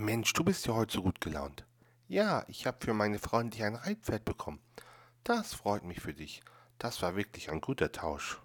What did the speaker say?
Mensch, du bist ja heute so gut gelaunt. Ja, ich habe für meine Freundin ein Reitpferd bekommen. Das freut mich für dich. Das war wirklich ein guter Tausch.